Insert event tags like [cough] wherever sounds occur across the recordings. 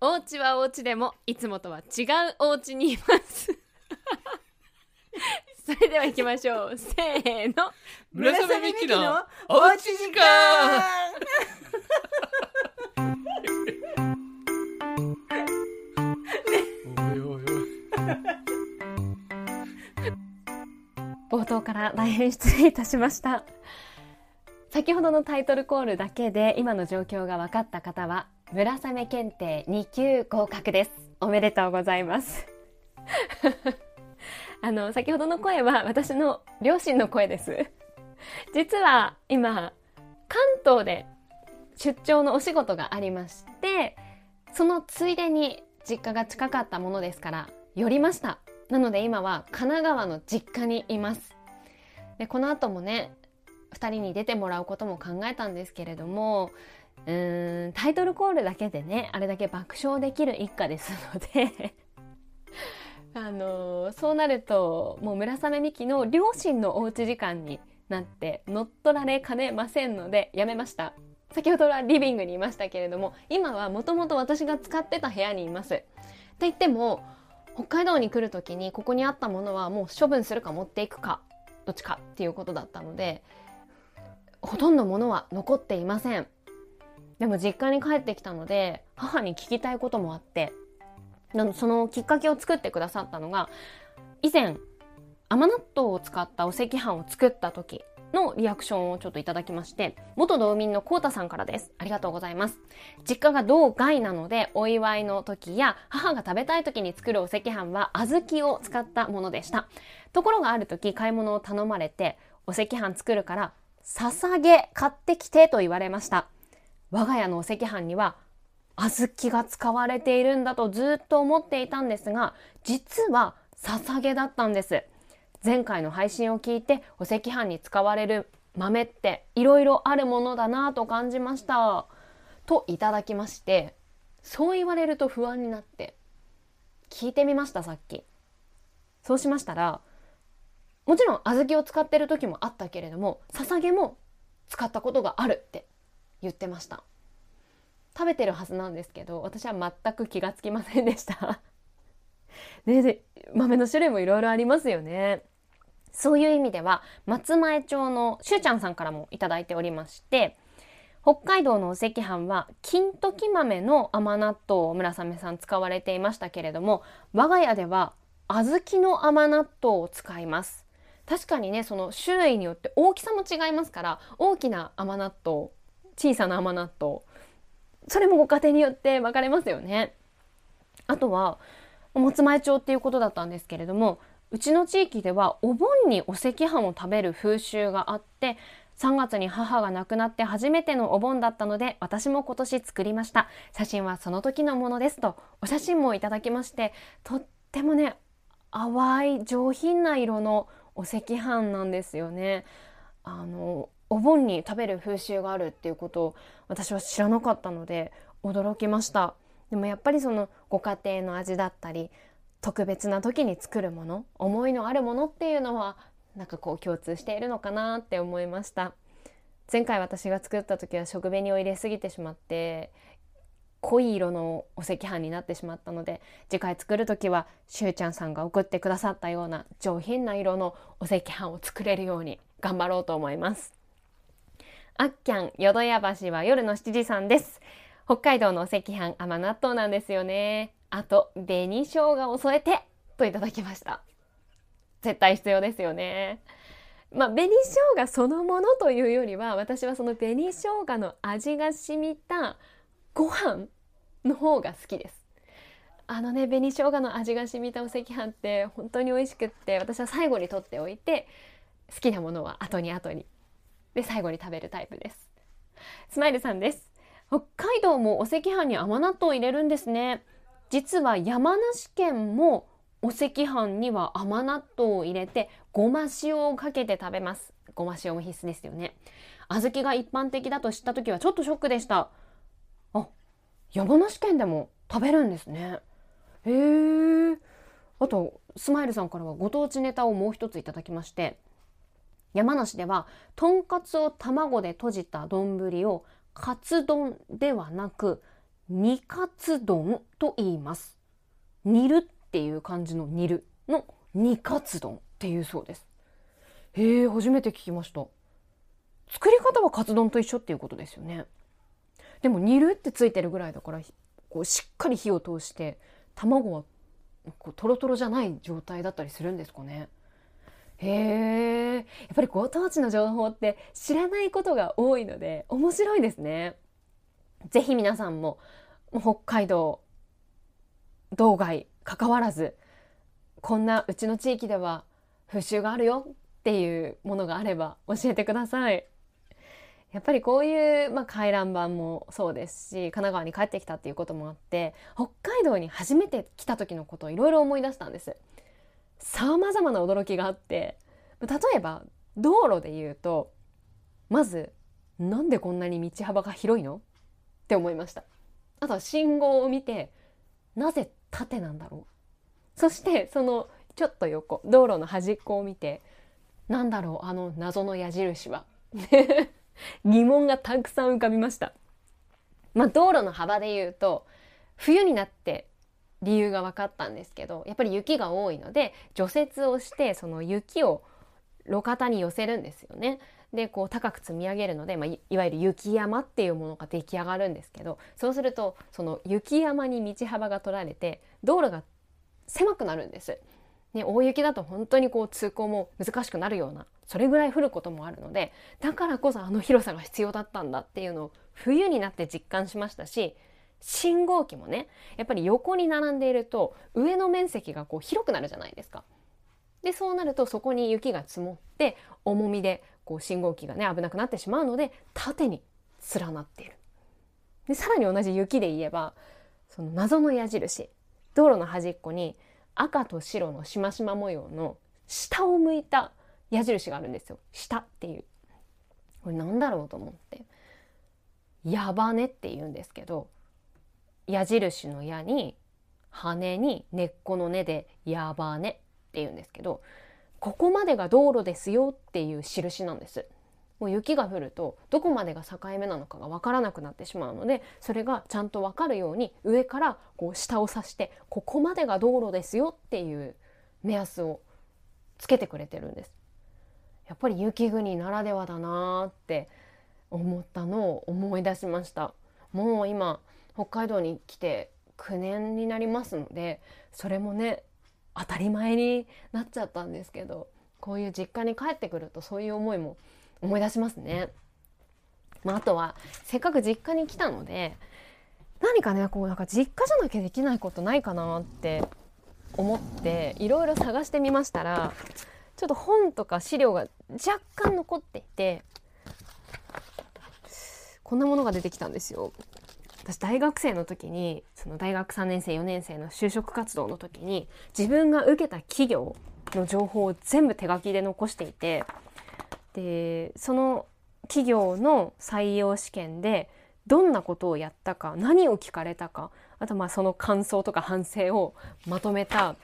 お家はお家でもいつもとは違うお家にいます。[laughs] それでは行きましょう。せーの。村雨美希のおうち時間。おいおいおい。冒頭から大変失礼いたしました。先ほどのタイトルコールだけで今の状況が分かった方は村雨検定2級合格です。おめでとうございます。[laughs] あの先ほどの声は私の両親の声です。実は今関東で出張のお仕事がありましてそのついでに実家が近かったものですから寄りました。なので今は神奈川の実家にいます。でこの後もね2人に出てもらうことも考えたんですけれどもうーんタイトルコールだけでねあれだけ爆笑できる一家ですので [laughs] あのーそうなるともう村雨美希の両親のおうち時間になって乗っ取られかねませんのでやめました。先ほどはリビングにいましたけれども今はもともと私が使ってた部屋にいます。って言っても北海道に来る時にここにあったものはもう処分するか持っていくかどっちかっていうことだったのでほとんどものは残っていません。でも実家に帰ってきたので母に聞きたいこともあってそのきっかけを作ってくださったのが以前甘納豆を使ったお赤飯を作った時のリアクションをちょっといただきまして元道民のコウタさんからです。ありがとうございます。実家が道外なのでお祝いの時や母が食べたい時に作るお赤飯は小豆を使ったものでした。ところがある時買い物を頼まれてお赤飯作るから捧げ買ってきてと言われました。我が家のお赤飯には小豆が使われているんだとずっと思っていたんですが実は捧げだったんです。前回の配信を聞いてお赤飯に使われる豆っていろいろあるものだなと感じました。といただきましてそう言われると不安になって聞いてみましたさっき。そうしましたらもちろん小豆を使ってる時もあったけれども捧げも使ったことがあるって言ってました。食べてるはずなんですけど私は全く気がつきませんでした。ね [laughs] で豆の種類もいろいろありますよね。そういう意味では松前町のしゅうちゃんさんからもいただいておりまして北海道のお赤飯は金時豆の甘納豆を村雨さん使われていましたけれども我が家では小豆の甘納豆を使います。確かにねその種類によって大きさも違いますから大きな甘納豆小さな甘納豆。それもご家庭によって分かれますよね。あとは松前町っていうことだったんですけれどもうちの地域ではお盆にお赤飯を食べる風習があって3月に母が亡くなって初めてのお盆だったので私も今年作りました。写真はその時のものですとお写真もいただきましてとってもね淡い上品な色のお赤飯なんですよね。あのお盆に食べる風習があるっていうことを私は知らなかったので驚きました。でもやっぱりそのご家庭の味だったり特別な時に作るもの思いのあるものっていうのはなんかこう共通しているのかなって思いました。前回私が作った時は食紅を入れすぎてしまって濃い色のお赤飯になってしまったので次回作る時はしゅうちゃんさんが送ってくださったような上品な色のお赤飯を作れるように頑張ろうと思います。あっきゃん淀屋橋は夜の7時さんです。北海道のお赤飯甘納豆なんですよね。あと紅生姜を添えてといただきました。絶対必要ですよね。まあ紅生姜そのものというよりは私はその紅生姜の味が染みたご飯の方が好きです。あのね紅生姜の味が染みたお赤飯って本当に美味しくって私は最後に取っておいて好きなものは後に後にで最後に食べるタイプです。スマイルさんです。北海道もお赤飯に甘納豆を入れるんですね。実は山梨県もお赤飯には甘納豆を入れてごま塩をかけて食べます。ごま塩も必須ですよね。小豆が一般的だと知った時はちょっとショックでした。あ山梨県でも食べるんですね。へえあとスマイルさんからはご当地ネタをもう一ついただきまして山梨ではとんかつを卵で閉じた丼をカツ丼ではなく煮カツ丼と言います。煮るっていう感じの煮るの煮カツ丼っていうそうです。へえ初めて聞きました。作り方はカツ丼と一緒っていうことですよね。でも煮るってついてるぐらいだからこうしっかり火を通して卵はこうトロトロじゃない状態だったりするんですかね。へえやっぱりご当地の情報って知らないことが多いので面白いですねぜひ皆さんも北海道道外関わらずこんなうちの地域では風習があるよっていうものがあれば教えてください。やっぱりこういう、まあ、回覧板もそうですし神奈川に帰ってきたっていうこともあって北海道に初めて来た時のことをいろいろ思い出したんです。さまざまな驚きがあって例えば道路で言うとまずなんでこんなに道幅が広いの？って思いました。あとは信号を見てなぜ縦なんだろう？そしてそのちょっと横道路の端っこを見てなんだろうあの謎の矢印は？[laughs] 疑問がたくさん浮かびました。まあ道路の幅で言うと冬になって理由が分かったんですけどやっぱり雪が多いので除雪をしてその雪を路肩に寄せるんですよね。でこう高く積み上げるので、まあ、いわゆる雪山っていうものが出来上がるんですけどそうするとその雪山に道幅が取られて道路が狭くなるんです。ね、大雪だと本当にこう通行も難しくなるようなそれぐらい降ることもあるのでだからこそあの広さが必要だったんだっていうのを冬になって実感しましたし信号機もねやっぱり横に並んでいると上の面積がこう広くなるじゃないですか。でそうなるとそこに雪が積もって重みでこう信号機がね危なくなってしまうので縦に連なっている。でさらに同じ雪で言えばその謎の矢印道路の端っこに赤と白のしましま模様の下を向いた矢印があるんですよ下っていうこれなんだろうと思って矢羽って言うんですけど矢印の矢に羽に根っこの根で矢羽って言うんですけどここまでが道路ですよっていう印なんです。もう雪が降るとどこまでが境目なのかが分からなくなってしまうのでそれがちゃんと分かるように上からこう下を指してここまでが道路ですよっていう目安をつけてくれてるんです。やっぱり雪国ならではだなって思ったのを思い出しました。もう今北海道に来て9年になりますのでそれもね当たり前になっちゃったんですけどこういう実家に帰ってくるとそういう思いも思い出しますね。まあ、あとはせっかく実家に来たので何かねこうなんか実家じゃなきゃできないことないかなって思っていろいろ探してみましたらちょっと本とか資料が若干残っていてこんなものが出てきたんですよ。私大学生の時にその大学3年生4年生の就職活動の時に自分が受けた企業の情報を全部手書きで残していてでその企業の採用試験でどんなことをやったか何を聞かれたかあとまあその感想とか反省をまとめた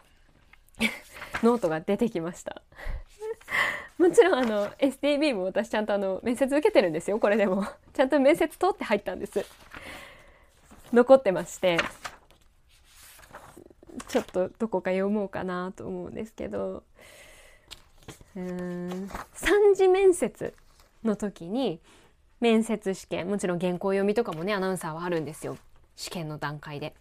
[laughs] ノートが出てきました。[laughs] もちろんあの STB も私ちゃんとあの面接受けてるんですよこれでも。ちゃんと面接通って入ったんです。残ってましてちょっとどこか読もうかなと思うんですけどうん3次面接の時に面接試験もちろん原稿読みとかもねアナウンサーはあるんですよ試験の段階で。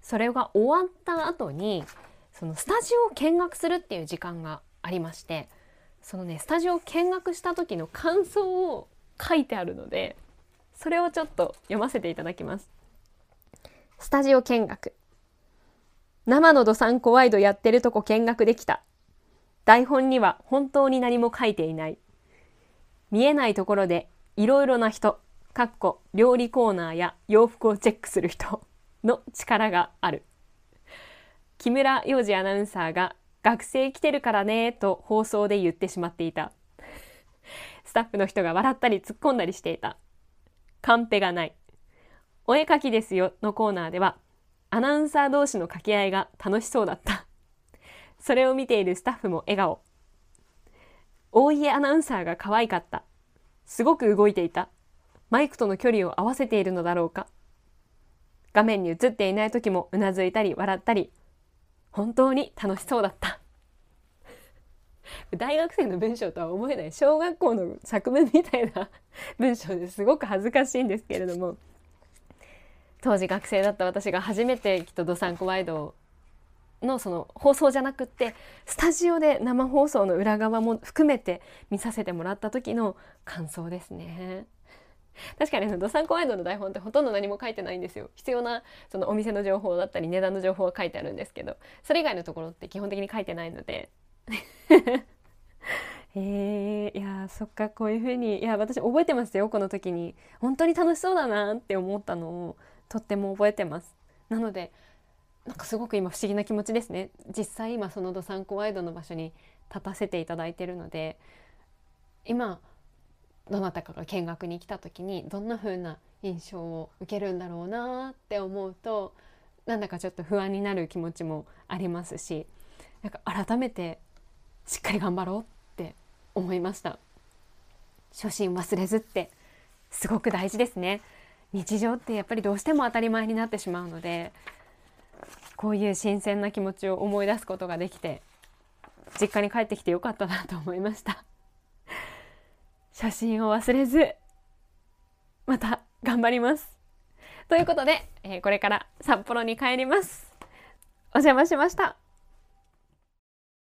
それが終わった後にそのスタジオを見学するっていう時間がありましてそのねスタジオを見学した時の感想を書いてあるのでそれをちょっと読ませていただきます。スタジオ見学。生のどさんこワイドやってるとこ見学できた。台本には本当に何も書いていない。見えないところでいろいろな人、かっこ料理コーナーや洋服をチェックする人 [laughs] の力がある。木村洋二アナウンサーが学生来てるからねと放送で言ってしまっていた。スタッフの人が笑ったり突っ込んだりしていた。カンペがない。お絵かきですよのコーナーでは、アナウンサー同士の掛け合いが楽しそうだった。それを見ているスタッフも笑顔。大家アナウンサーが可愛かった。すごく動いていた。マイクとの距離を合わせているのだろうか。画面に映っていない時もうなずいたり笑ったり本当に楽しそうだった大学生の文章とは思えない小学校の作文みたいな文章ですごく恥ずかしいんですけれども当時学生だった私が初めてきっと「どさんこワイド」のその放送じゃなくってスタジオで生放送の裏側も含めて見させてもらった時の感想ですね。確かにドサンコワイドの台本ってほとんど何も書いてないんですよ。必要なそのお店の情報だったり値段の情報は書いてあるんですけどそれ以外のところって基本的に書いてないので。[laughs] えー、いやそっかこういうふうにいや私覚えてますよこの時に。本当に楽しそうだなって思ったのをとっても覚えてます。なのでなんかすごく今不思議な気持ちですね。実際今そのどさんこワイドの場所に立たせていただいてるので今どなたかが見学に来た時にどんな風な印象を受けるんだろうなって思うとなんだかちょっと不安になる気持ちもありますしなんか改めてしっかり頑張ろうって思いました。初心忘れずってすごく大事ですね。日常ってやっぱりどうしても当たり前になってしまうのでこういう新鮮な気持ちを思い出すことができて実家に帰ってきてよかったなと思いました。写真を忘れずまた頑張ります。ということで、えー、これから札幌に帰ります。お邪魔しました。